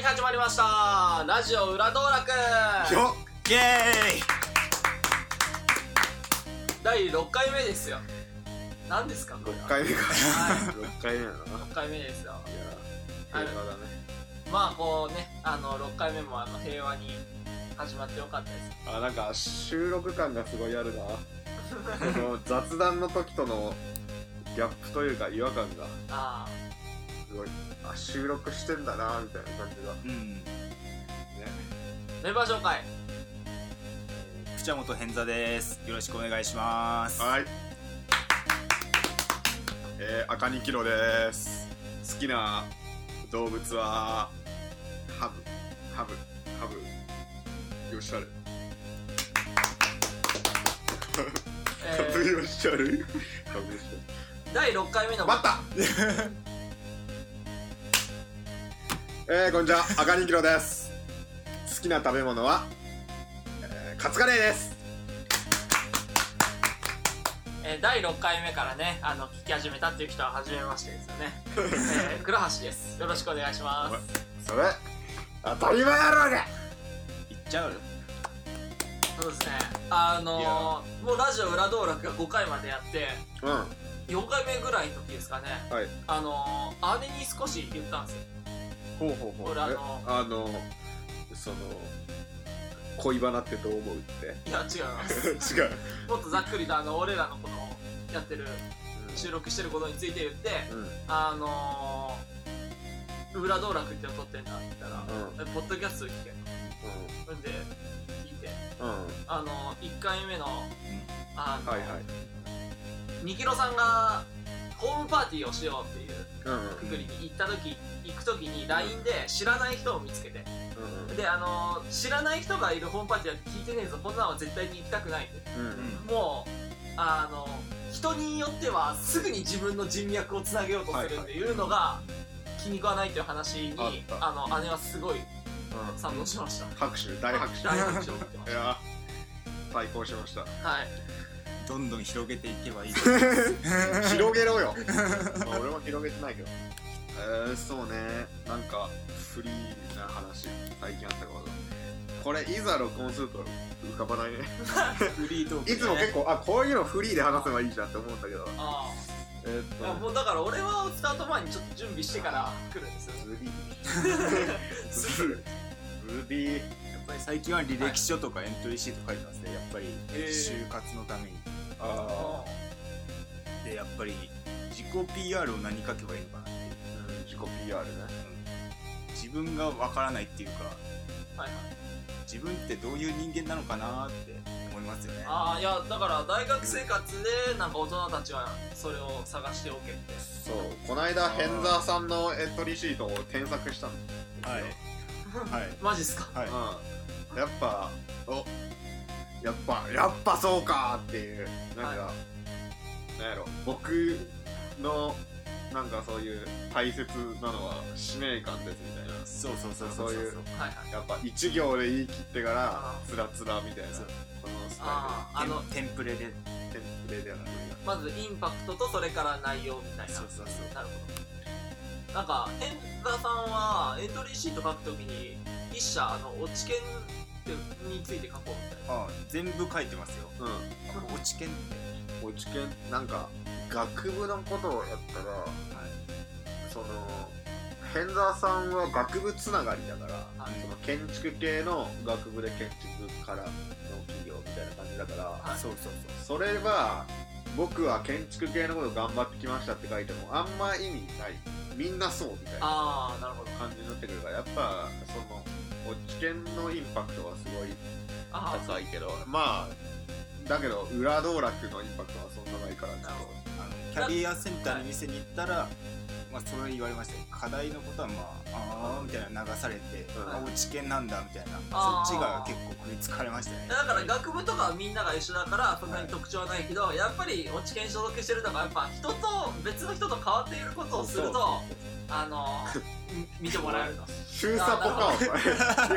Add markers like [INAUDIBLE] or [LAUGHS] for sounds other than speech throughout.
はい始まりました。ラジオ裏道楽。よイエーイ第6回目ですよ。何ですかこれ6は回目かは6回目だな。6回目ですよ。いやはい。平和だね。まあこうねあの6回目もあの平和に始まってよかったです。あなんか収録感がすごいあるな。[LAUGHS] この雑談の時とのギャップというか違和感が。あすごいあ収録してんだなみたいな感じが。うん。ね。あメンバー紹介。口本変座です。よろしくお願いします。はい。えー、赤2キロです。好きな動物はハブ。ハブ。ハブ。よっしゃるハえブー、[LAUGHS] よっしゃる？ハブよっし第6回目の。ゃる待った [LAUGHS] えー、こんにちは。赤2キロです。好きな食べ物は、えー、カツカレーです。えー、第6回目からねあの聞き始めたっていう人は初めましてですよね、[LAUGHS] えー、倉橋です。よろしくお願いします。それ当たり前やろうが。いっちゃうそうですね。あのー、もうラジオ裏道楽が5回までやってうん。4回目ぐらいの時ですかね。はい。あのー、姉に少し言ったんですよほうほうほう。俺あのえあのその恋バナってどう思うって？いや違います。[LAUGHS] 違う、もっとざっくりとあの俺らのこのやってる収録してることについて言ってうん。あのー、裏道楽っての撮ってんだって言ったらう「えポッドキャスト聞け」ほんで聞いて。うん。うんあの1回目のあの、はいはい。2キロさんがホームパーティーをしようっていううんうんくくりに行った時行く時に LINE で知らない人を見つけて。うんであの知らない人がいるホームパーティーは聞いてねえぞ。こんなのは絶対に行きたくないってうんうん。もうあの人によってはすぐに自分の人脈をつなげようとするっていうのが気に食わないという話にあった。あの姉はすごい賛同しました拍手大拍手大拍手を送ってましいや最高しましたたはいどんどん広げていけばいい。[LAUGHS] 広げろよ。[LAUGHS] まあ俺も広げてないけど。えー、そうね。なんかフリーな話最近あったことこれいざ録音すると浮かばないね。[LAUGHS] フリートークいつも結構あこういうのフリーで話せばいいじゃんって思うんだけど。あえーっと。もうだから俺はスタート前にちょっと準備してから来るんですよ。ズビすぐズビやっぱり最近は履歴書とかエントリーシート書いてますね。やっぱり就活のために。あでやっぱり自己 PR を何書けばいいのかなっていう。あ、うん、自己 PR ね。自分がわからないっていうかはいはい。自分ってどういう人間なのかなって思いますよね。ああいやだから大学生活でなんか大人たちはそれを探しておけって。そう。この間ヘンザーさんのエントリーシートを添削したのはい。はい。[LAUGHS] マジっすか？はい。うんやっぱおやっぱやっぱそうかっていうなんか、はなんやろ僕のなんかそういう大切なのは使命感ですみたいな。そうそうそうそういうはいはい。やっぱ一行で言い切ってからつらつらみたいなこのスあああのテンプレで。タイルテンプレではないまずインパクトとそれから内容みたいな。そうそうそうなるほど。なんか変田さんはエントリーシート書くときに一社あの落ち研について書こうみたいな。あ全部書いてますよ。うん。落ち研って。落ち研？なんか学部のことをやったらその変沢さんは学部つながりだから、はい。その建築系の学部で建築からの企業みたいな感じだから、はい。そうそうそう。それは僕は建築系のこと頑張ってきましたって書いてもあんま意味ない。みんなそうみたいなああなるほど。感じになってくるからやっぱその落ち研のインパクトはすごいああ高いけどまあだけど裏道楽のインパクトはそんなないからちょっなるほど。あのキャリアセンターの店に行ったら、まあ、それ言われましたよ課題のことはまああーみたいな流されて、うん。あ落ち研なんだみたいなそっちが結構食いつかれましたね。だから学部とかはみんなが一緒だからそんなに特徴はないけど、やっぱり落ち研所属してるとかやっぱ人と別の人と変わっていることをするとあのみ見てもらえると週サポかお前。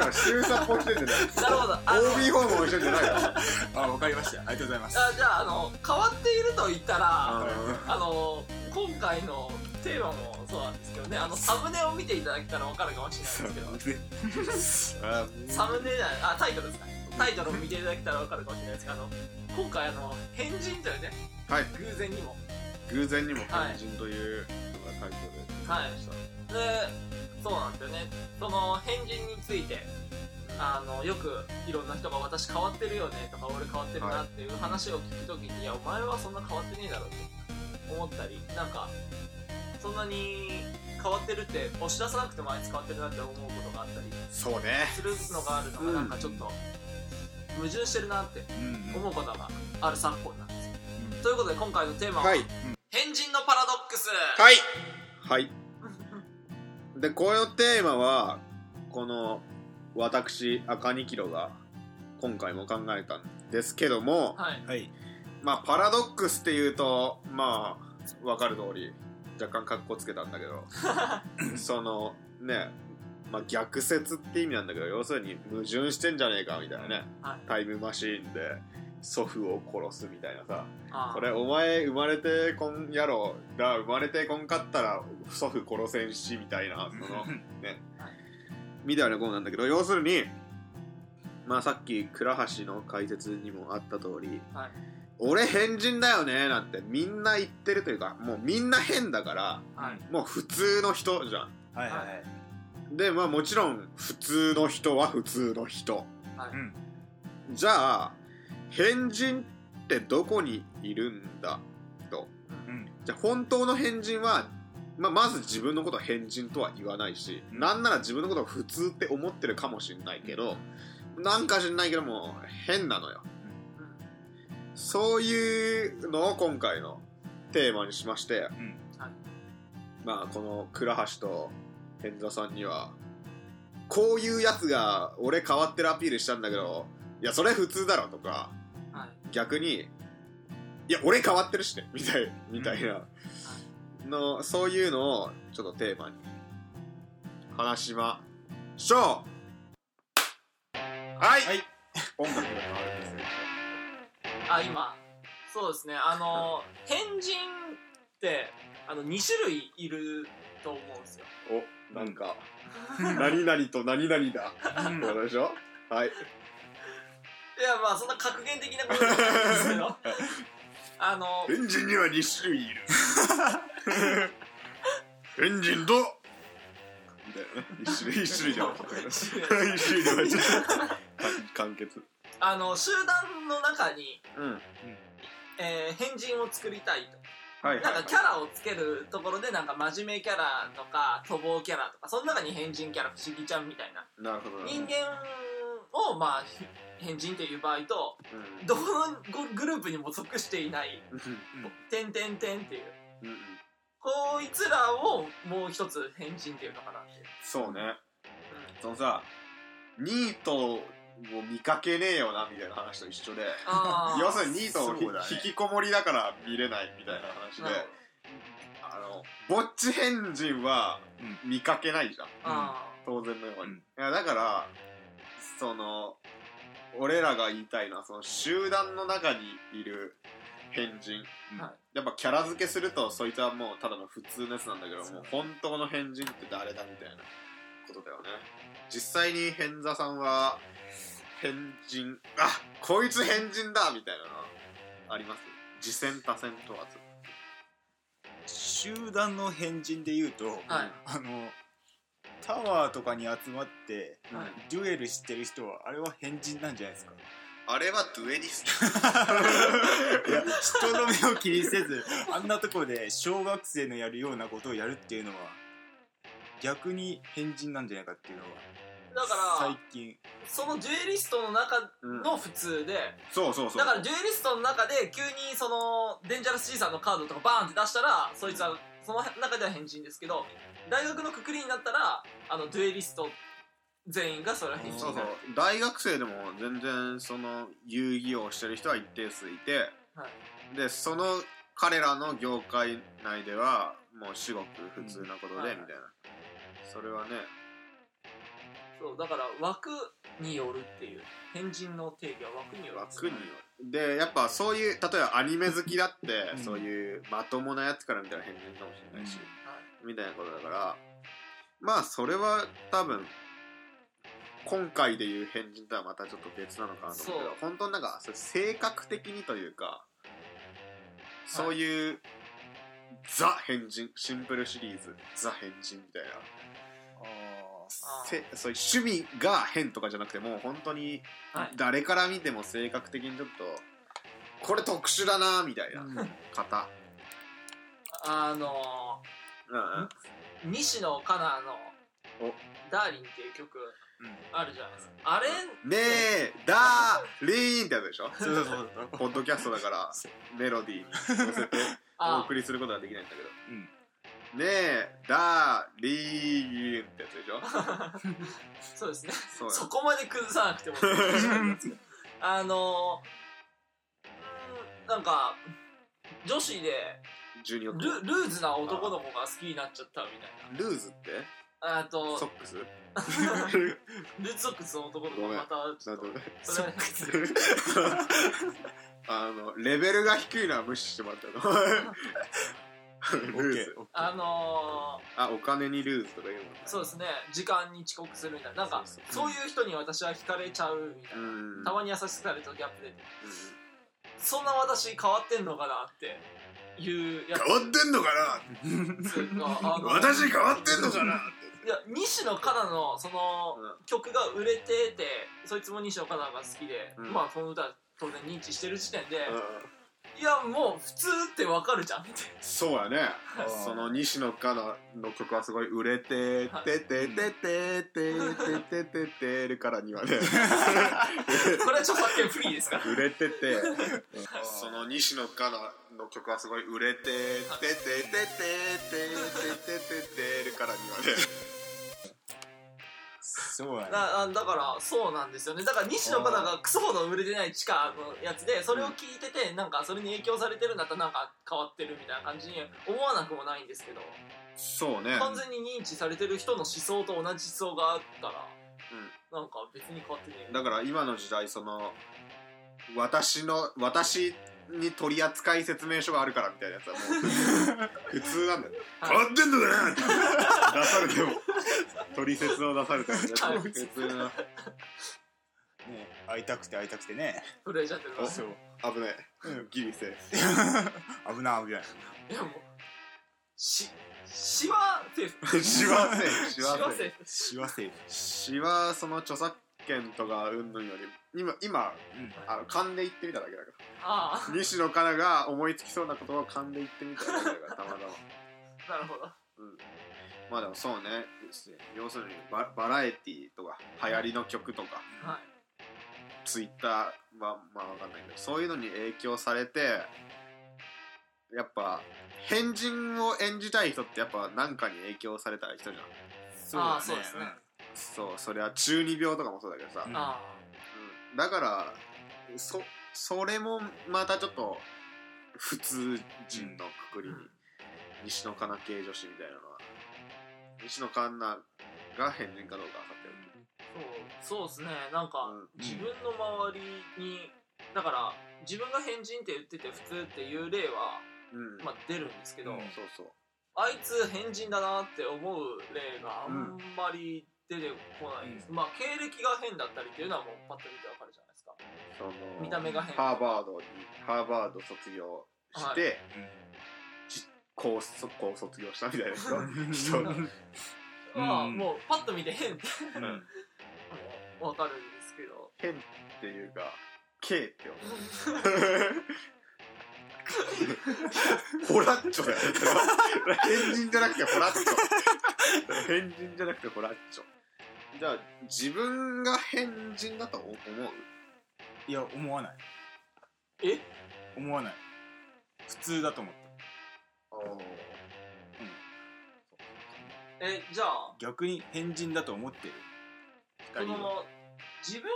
今週サポしてんじゃない。なるほど。OB 訪問してんじゃないよ [LAUGHS] あわかりました。ありがとうございます。あじゃああの変わっていると言ったら、うん。あの今回のテーマもそうなんですけどね。あのサムネを見ていただけたら分かるかもしれないですけど。あサムネじゃないあタイトルですか。ねタイトルを見ていただけたら分かるかもしれないですけど。あの今回あの変人というね。はい。偶然にも。偶然にも変人というのがタイトルではい。でそうなんですよね。その変人についてあのよくいろんな人が「私変わってるよね」とか「俺変わってるな」っていう話を聞くときに「いやお前はそんな変わってねえだろ」って思ったりなんかそんなに変わってるって押し出さなくてもあいつ変わってるなって思うことがあったり。そうね。するのがあるのがうんなんかちょっと矛盾してるなってうん思うことがある昨今なんです。よということで今回のテーマは、はい。変人のパラドックスはい。はい。でこのテーマはこの私赤ニキロが今回も考えたんですけどもはい。はい。まあパラドックスっていうとまあわかる通り若干カッコつけたんだけど [LAUGHS] そのねまあ逆説って意味なんだけど要するに矛盾してんじゃねえかみたいなね、はい。タイムマシーンで祖父を殺すみたいなさ。あー。これお前生まれてこんやろ。だ生まれてこんかったら祖父殺せんしみたいなそのね。みたいなことなんだけど要するにまあさっき倉橋の解説にもあった通りはい。俺変人だよねなんてみんな言ってるというかもうみんな変だからはい。もう普通の人じゃん。はいはい。はい。でまあもちろん普通の人は普通の人。はい。うん。じゃあ変人ってどこにいるんだ？と。うん。じゃあ本当の変人は、まあ、まず自分のことを変人とは言わないし、なんなら自分のことを普通って思ってるかもしれないけど、なんか知んないけども変なのよ。そういうのを今回のテーマにしまして、うん。まあこの倉橋と変座さんには、こういうやつが俺変わってるアピールしたんだけど、いやそれ普通だろとか、はい逆にいや俺変わってるしねみたいみたいな。のそういうのをちょっとテーマに話しましょう。はい、はい。音楽が変わるんですねあ今そうですね。あの変人ってあの2種類いると思うんですよ。おなんか何々と何々だ。うん。ってことでしょ？はいいやまあそんな格言的なことじゃなですけど [LAUGHS] あのエンジンには2種類いる。[LAUGHS] エンジンとみたいな。ね一種類一種類じゃなか一種類った完結。あの集団の中に、うん。えー変人を作りたいと。はいなんかキャラをつけるところでなんか真面目キャラとか賭博キャラとかその中に変人キャラ不思議ちゃんみたいな。なるほど。なるほど人間をまあひ変人っていう場合とうん。どのググループにも属していないうん「てんてんてん」っていう。うんうん。こいつらをもう一つ変人っていうのかなってそうね。そのさニートを見かけねえよなみたいな話と一緒で。あ [LAUGHS] 要するにニートをひそうだね。引きこもりだから見れないみたいな話で。あのぼっち変人は見かけないじゃん。あ当然のように、うん。いやだからその俺らが言いたいのはその集団の中にいる変人、はい。やっぱキャラ付けするとそいつはもうただの普通のやつなんだけどもう本当の変人って誰だみたいなことだよね。実際に変座さんは変人あこいつ変人だみたいなのはあります？次戦多戦問わず。集団の変人で言うと、はい。あのタワーとかに集まって、はい。デュエルしてる人はあれは変人なんじゃないですか？あれはドゥエリス [LAUGHS] いや人の目を気にせずあんなところで小学生のやるようなことをやるっていうのは逆に変人なんじゃないかっていうのはだから最近。そのデュエリストの中の普通で、そうそうそう。だからデュエリストの中で急にそのデンジャラス G さんのカードとかバーンって出したらそいつはその中では変人ですけど大学のくくりになったらあのデュエリスト全員がそれは変人。そうそう。になる大学生でも全然その遊戯をしてる人は一定数いて、はい。でその彼らの業界内ではもう至極普通なことで、うん。みたいな。それはね。そうだから枠によるっていう。変人の定義は枠による枠によるでやっぱそういう例えばアニメ好きだって、うん。そういうまともなやつから見たら変人かもしれない。し、みたいなことだからまあそれは多分今回でいう変人とはまたちょっと別なのかなと思うけどそう。本当になんかそれ性格的にというかそういう、ザ変人シンプルシリーズザ変人みたいな。あそういう趣味が変とかじゃなくてもう本当にはい。誰から見ても性格的にちょっとこれ特殊だなみたいなうん。方、あのうんうん。ー、西野カナのお「ダーリン」っていう曲あるじゃないですか。あれねえだーりーんってやつでしょ？そうそうそう。そうポッドキャストだからメロディーに乗せておあ送りすることはできないんだけど。うんねえだーりーんってやつでしょ？[LAUGHS] そうですね。そこまで崩さなくても。[LAUGHS] あのー、なんか女子で12億ルルーズな男の子が好きになっちゃったみたいルーズって？なあとソックス？[LAUGHS] ルーズソックスの男の子またちょっとあのレベルが低いのは無視してもらったのルーズあのあお金にルーズとか言うもんねー、そうですね。時間に遅刻するみたいな。なんかそうそう。いう人に私は惹かれちゃうみたいな、うん。たまに優しくされるとギャップ出てうん。そんな私変わってんのかなって。いうやつ。変わってんのかな？私変わってんのかなって。いや西野カナのそのうん。曲が売れててそいつも西野カナが好きで、うん。まあその歌は当然認知してる時点で、うんいやもう普通ってわかるじゃんってそうやね。その西野カナの曲はすごい売れてはいてててててててててるからにはねこれは著作権フリーですから売れててその西野カナの曲はすごい売れててててててててててるからにはねそうやね。だあだからそうなんですよね。だから西野カナがクソほど売れてない地下のやつでそれを聞いててなんかそれに影響されてるんだったらなんか変わってるみたいな感じに思わなくもないんですけど。そうね。完全に認知されてる人の思想と同じ思想があったらなんか別に変わってねえだから今の時代その私の私に取扱説明書があるからみたいなやつはもう [LAUGHS] 普通なんだよ。はい。変わってんのかなって出されても取説を出されてもはい普通のね。会いたくて会いたくてね。震えちゃってるからそう。危ない。うんギリセーフ。[LAUGHS] 危ない危ない。いやもうししわセーフ。しわセーフ。ししわセーフ。わセーフ。しわその著作権とかうんぬんより今今うん。あの勘で言ってみただけだかあら西野カナが思いつきそうなことを勘で言ってみただけだからたまたま。あ [LAUGHS] なるほど。うんまあでもそうね。要するにババラエティーとか流行りの曲とか。はい。ツイッターはまあわかんないけどそういうのに影響されてやっぱ変人を演じたい人ってやっぱ何かに影響された人じゃん。そうあーそうですね。そうそれは中二病とかもそうだけどさ、うん。だからそそれもまたちょっと普通人のくくりに、うん。西野カナ系女子みたいなのは西野カナが変人かどうか分かってる。あそうそうですね。なんか、うん。自分の周りにだから自分が変人って言ってて普通っていう例は、うん、まあ、出るんですけど、うん。そうそう。あいつ変人だなって思う例があんまり出てこないです、まあ経歴が変だったりっていうのはもうパッと見てわかるじゃないですか。その見た目が変。ハーバードにハーバード卒業して、はい高卒高卒業したみたいな人。まあうん。もうパッと見て変。ってうわかるんですけど。変っていうか K って思うホラッチョだよ。変人じゃなくてホラッチョ変人じゃなくてホラッチョじゃあ自分が変人だと思う？いや思わない。え？思わない。普通だと思ったえじゃあ。逆に変人だと思ってる？そ二人は。の自分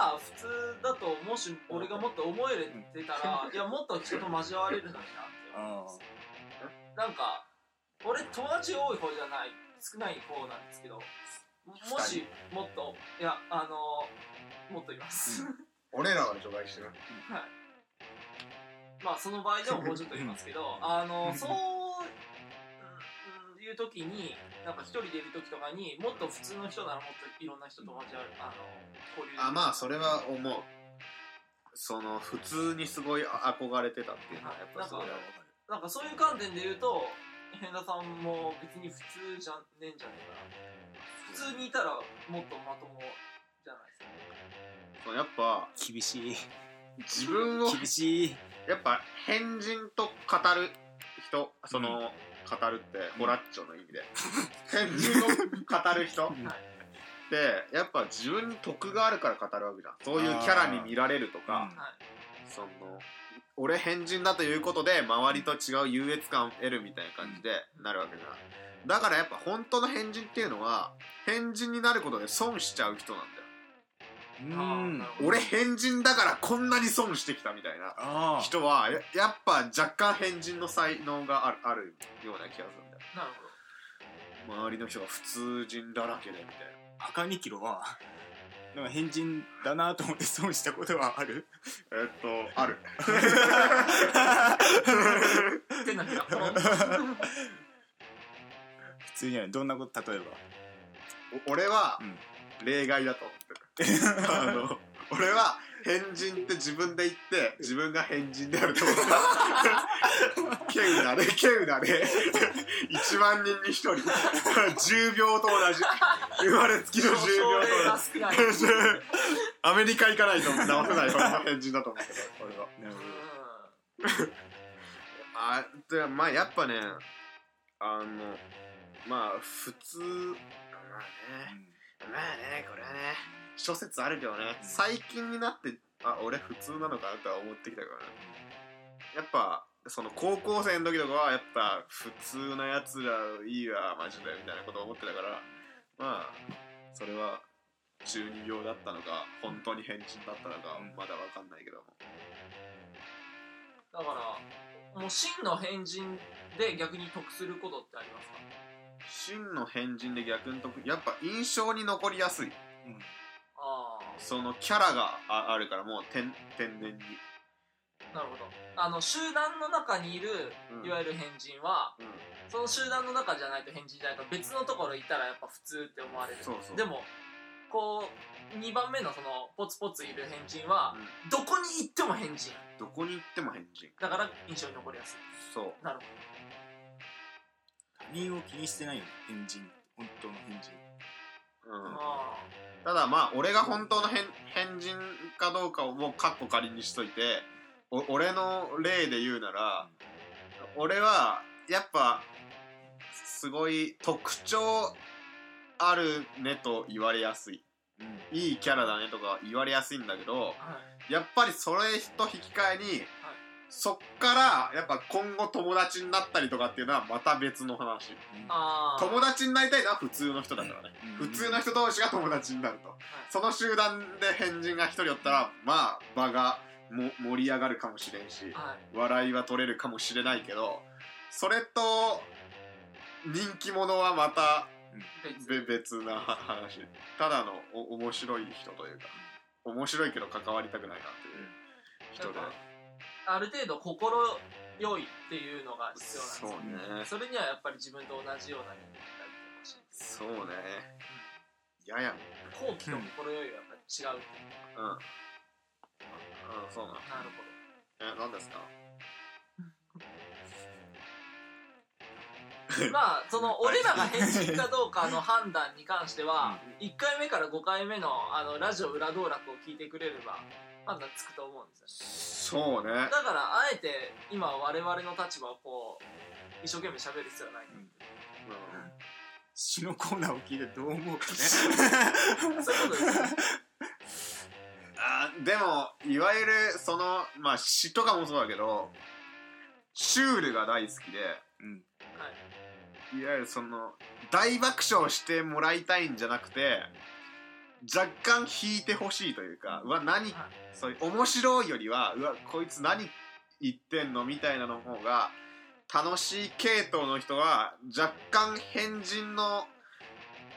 が普通だともし俺がもっと思えてたらいやもっと人と交われるのになって思う。ん。ですなんか俺友達多い方じゃない。少ない方なんですけどもしもっといやあのもっといます、[LAUGHS] 俺らは除外してる。はい。まあその場合でももうちょっと言いますけどあの [LAUGHS] そううんいう時になんか一人でいる時とかにもっと普通の人ならもっといろんな人と交わるあの交流。あまあそれは思う。その普通にすごい憧れてたっていうのはやっぱそうだよなんかそういう観点で言うと変田さんも別に普通じゃねえんじゃねえかな普通にいたらもっとまともじゃないですか。そうやっぱ厳しい。自分を厳しい。やっぱ変人と語る人その、語るってホラッチョの意味で。変人を語る人。っうんてやっぱ自分に得があるから語るわけじゃん。そういうキャラに見られるとか、その俺変人だということで周りと違う優越感を得るみたいな感じでなるわけじゃん。だからやっぱ本当の変人っていうのは変人になることで損しちゃう人なんだよ俺変人だからこんなに損してきたみたいな人はややっぱ若干変人の才能があるあるような気がするんだよ。なるほど。周りの人が普通人だらけでみたいな。赤2キロはなんか変人だなと思って損したことはある？えっとある。手のひらポロン普通にはどんなこと例えば？お俺はうん例外だと思ってるあの [LAUGHS] 俺は変人って自分で言って自分が変人であると思ってる [LAUGHS] ケウナでケウナで1万人に1人。10秒と同じ。生まれつきの10症例秒と同じ。アメリカ行かないと直せない俺の変人だと思ってる俺は。なるほあでまあやっぱねあのまあ普通まあねまあねこれはね諸説あるけどね最近になってあ俺普通なのかなとは思ってきたからね。やっぱその高校生の時とかはやっぱ普通なやつらいいわマジでみたいなことを思ってたからまあそれは中二病だったのか本当に変人だったのかうん。まだわかんないけども。だからもう真の変人で逆に得することってありますか？真の変人で逆に得やっぱ印象に残りやすい。うん。あそのキャラがああるからもう天天然に。あなるほど。あの集団の中にいるうん。いわゆる変人は、うん。その集団の中じゃないと変人じゃないと別のところいたらやっぱ普通って思われる。そうそう。でもこう2番目のそのポツポツいる変人はうん。どこに行っても変人。どこに行っても変人。だから印象に残りやすい。そう。なるほ他人を気にしてないよね変人。本当の変人。うん。ただまあ俺が本当の変変人かどうかをもうカッコ仮にしといてお俺の例で言うなら俺はやっぱすごい特徴あるねと言われやすい。うん。いいキャラだねとか言われやすいんだけどあはい。やっぱりそれと引き換えに、そっからやっぱ今後友達になったりとかっていうのはまた別の話。あー。友達になりたいのは普通の人だからね、うん。普通の人同士が友達になるとその集団で変人が一人おったらまあ場がも盛り上がるかもしれんしはい。笑いは取れるかもしれないけどそれと人気者はまた別。べ別なは話。ただのお面白い人というか面白いけど関わりたくないなっていう人である程度心良いっていうのが必要なんですよね。それにはやっぱり自分と同じような人間になりてほしいですそうね。やや後期と心良いはやっぱり違うううんうんそうなの。なるほえ何ですか？ど [LAUGHS] まあその俺らが変人かどうかの判断に関しては1回目から5回目のあのラジオ裏道楽を聞いてくれれば判断つくと思うんですよそうね。だからあえて今我々の立場をこう一生懸命喋る必要はないうん。詩のコーナーを聞いてどう思うかね。[LAUGHS] そういうことですあでもいわゆるそのまあ詩とかもそうだけどシュールが大好きでうん。はいいわゆるその大爆笑してもらいたいんじゃなくて若干引いてほしいというか、うわ、何、そういう、面白いよりは、うわ、こいつ何言ってんのみたいなの方が、楽しい系統の人は、若干変人の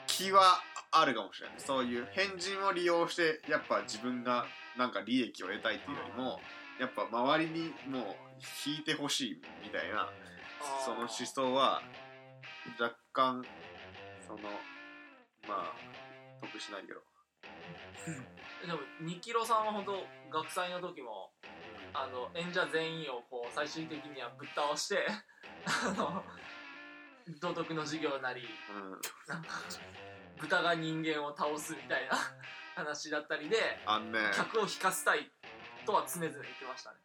気はあるかもしれない。そういう変人を利用して、やっぱ自分がなんか利益を得たいっていうよりも、やっぱ周りにもう引いてほしいみたいな、その思想は、若干、その、まあ、得しないけど、でも2キロさんは本当学祭の時もあの演者全員をこう最終的にはぶっ倒してあの道徳の授業なり、うん、豚が人間を倒すみたいな [LAUGHS] 話だったりであんね。客を引かせたいとは常々言ってましたね。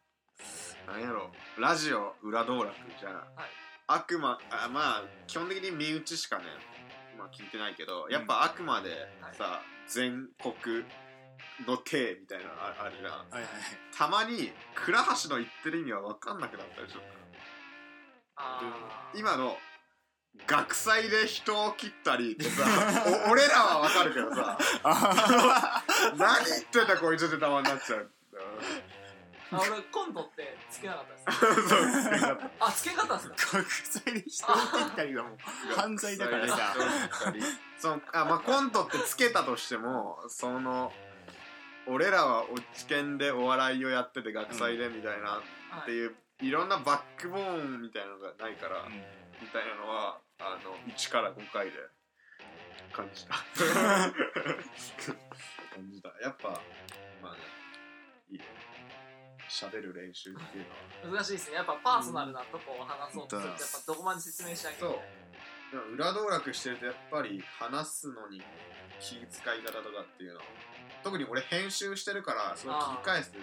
なんやろ。うラジオ裏道楽じゃん、はい、悪魔あまあ基本的に身内しかね。ま聞いてないけど、やっぱあくまでさ、全国の体みたいなのああるじ、はいはい、たまに倉橋の言ってる意味は分かんなくなったでしょ今の学祭で人を切ったりってさ [LAUGHS] 俺らは分かるけどさ。[LAUGHS] 何言ってんだこいつってたまになっちゃう。あ俺コントってつけなかったです [LAUGHS] そうですねやっぱあつけなかったんですか国際で人を切ったりはもう犯罪だからさ。そのあ、まあ、コントってつけたとしてもその俺らはおち研でお笑いをやってて学祭でみたいなっていう、い、ろんなバックボーンみたいなのがないから、みたいなのはあの1から5回で感じた。[LAUGHS] 感じた。やっぱまあねいいね喋る練習っていうのは。難しいですね。やっぱパーソナルなとこを話そうとすると、やっぱどこまで説明しなきゃいけない。そう。でも裏道楽してるとやっぱり話すのに気遣い方とかっていうの特に俺編集してるからそれ聞き返す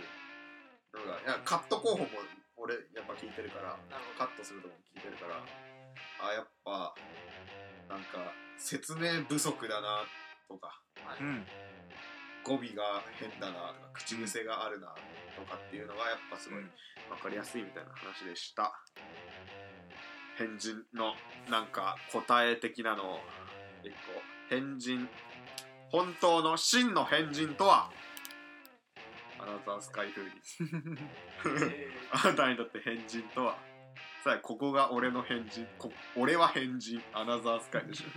のがいやカット候補も俺やっぱ聞いてるからカットするとこも聞いてるからあやっぱなんか説明不足だなとか、はい、語尾が変だなとか口癖があるなとかとかっていうのがやっぱすごい分かりやすいみたいな話でした。変人のなんか答え的なのを。一個。変人。本当の真の変人とは？アナザースカイ風に。[LAUGHS] あなたにとって変人とは？さあここが俺の変人。こ俺は変人。アナザースカイでしょ、ね。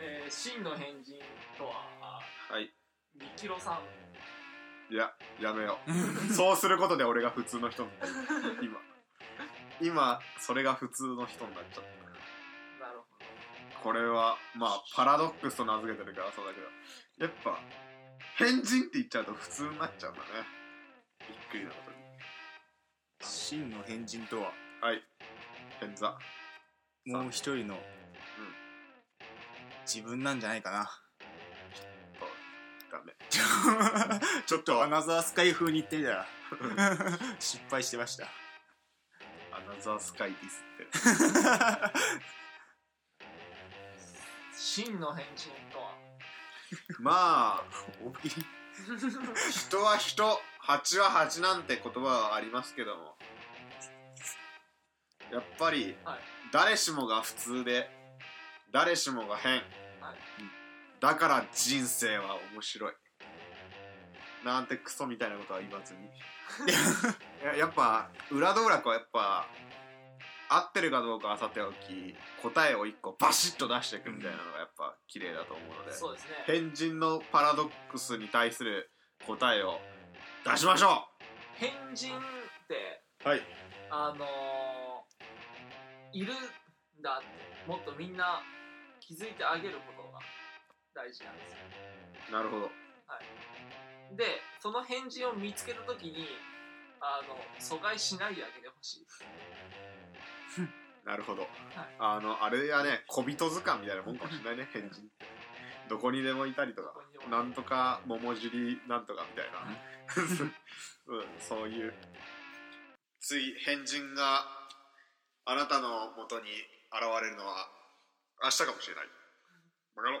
えー、真の変人とは？はい。みキロさん。いや、やめよう。そうすることで俺が普通の人になる。今。今、それが普通の人になっちゃった。なるほど。これは、まあ、パラドックスと名付けてるからそうだけど、やっぱ、変人って言っちゃうと普通になっちゃうんだね。びっくりなことに。真の変人とは？はい。変座。もう一人の、うん。自分なんじゃないかな。[LAUGHS] ちょっとアナザースカイ風に言ってみたら。[LAUGHS] 失敗してました。アナザースカイディスって。[LAUGHS] 真の変人とは？まあ人は人蜂は蜂なんて言葉はありますけども。やっぱり誰しもが普通で誰しもが変、はい、だから人生は面白い。なんてクソみたいなことは言わずに。や。[LAUGHS] やっぱ裏道楽はやっぱ合ってるかどうかはさておき答えを1個バシッと出していくみたいなのがやっぱ綺麗だと思うのでそうですね。変人のパラドックスに対する答えを出しましょう。変人ってはい。あのーいるんだってもっとみんな気づいてあげるこ大事なんですよ。なるほど。はい、でその変人を見つけた時にあの阻害しないであげてほしい。なるほど、はい、あのあれやね小人図鑑みたいなもんかもしれないね変人どこにでもいたりとかなんとか桃尻なんとかみたいな、[LAUGHS] うん、そういう。つい変人があなたのもとに現れるのは明日かもしれない。バカロ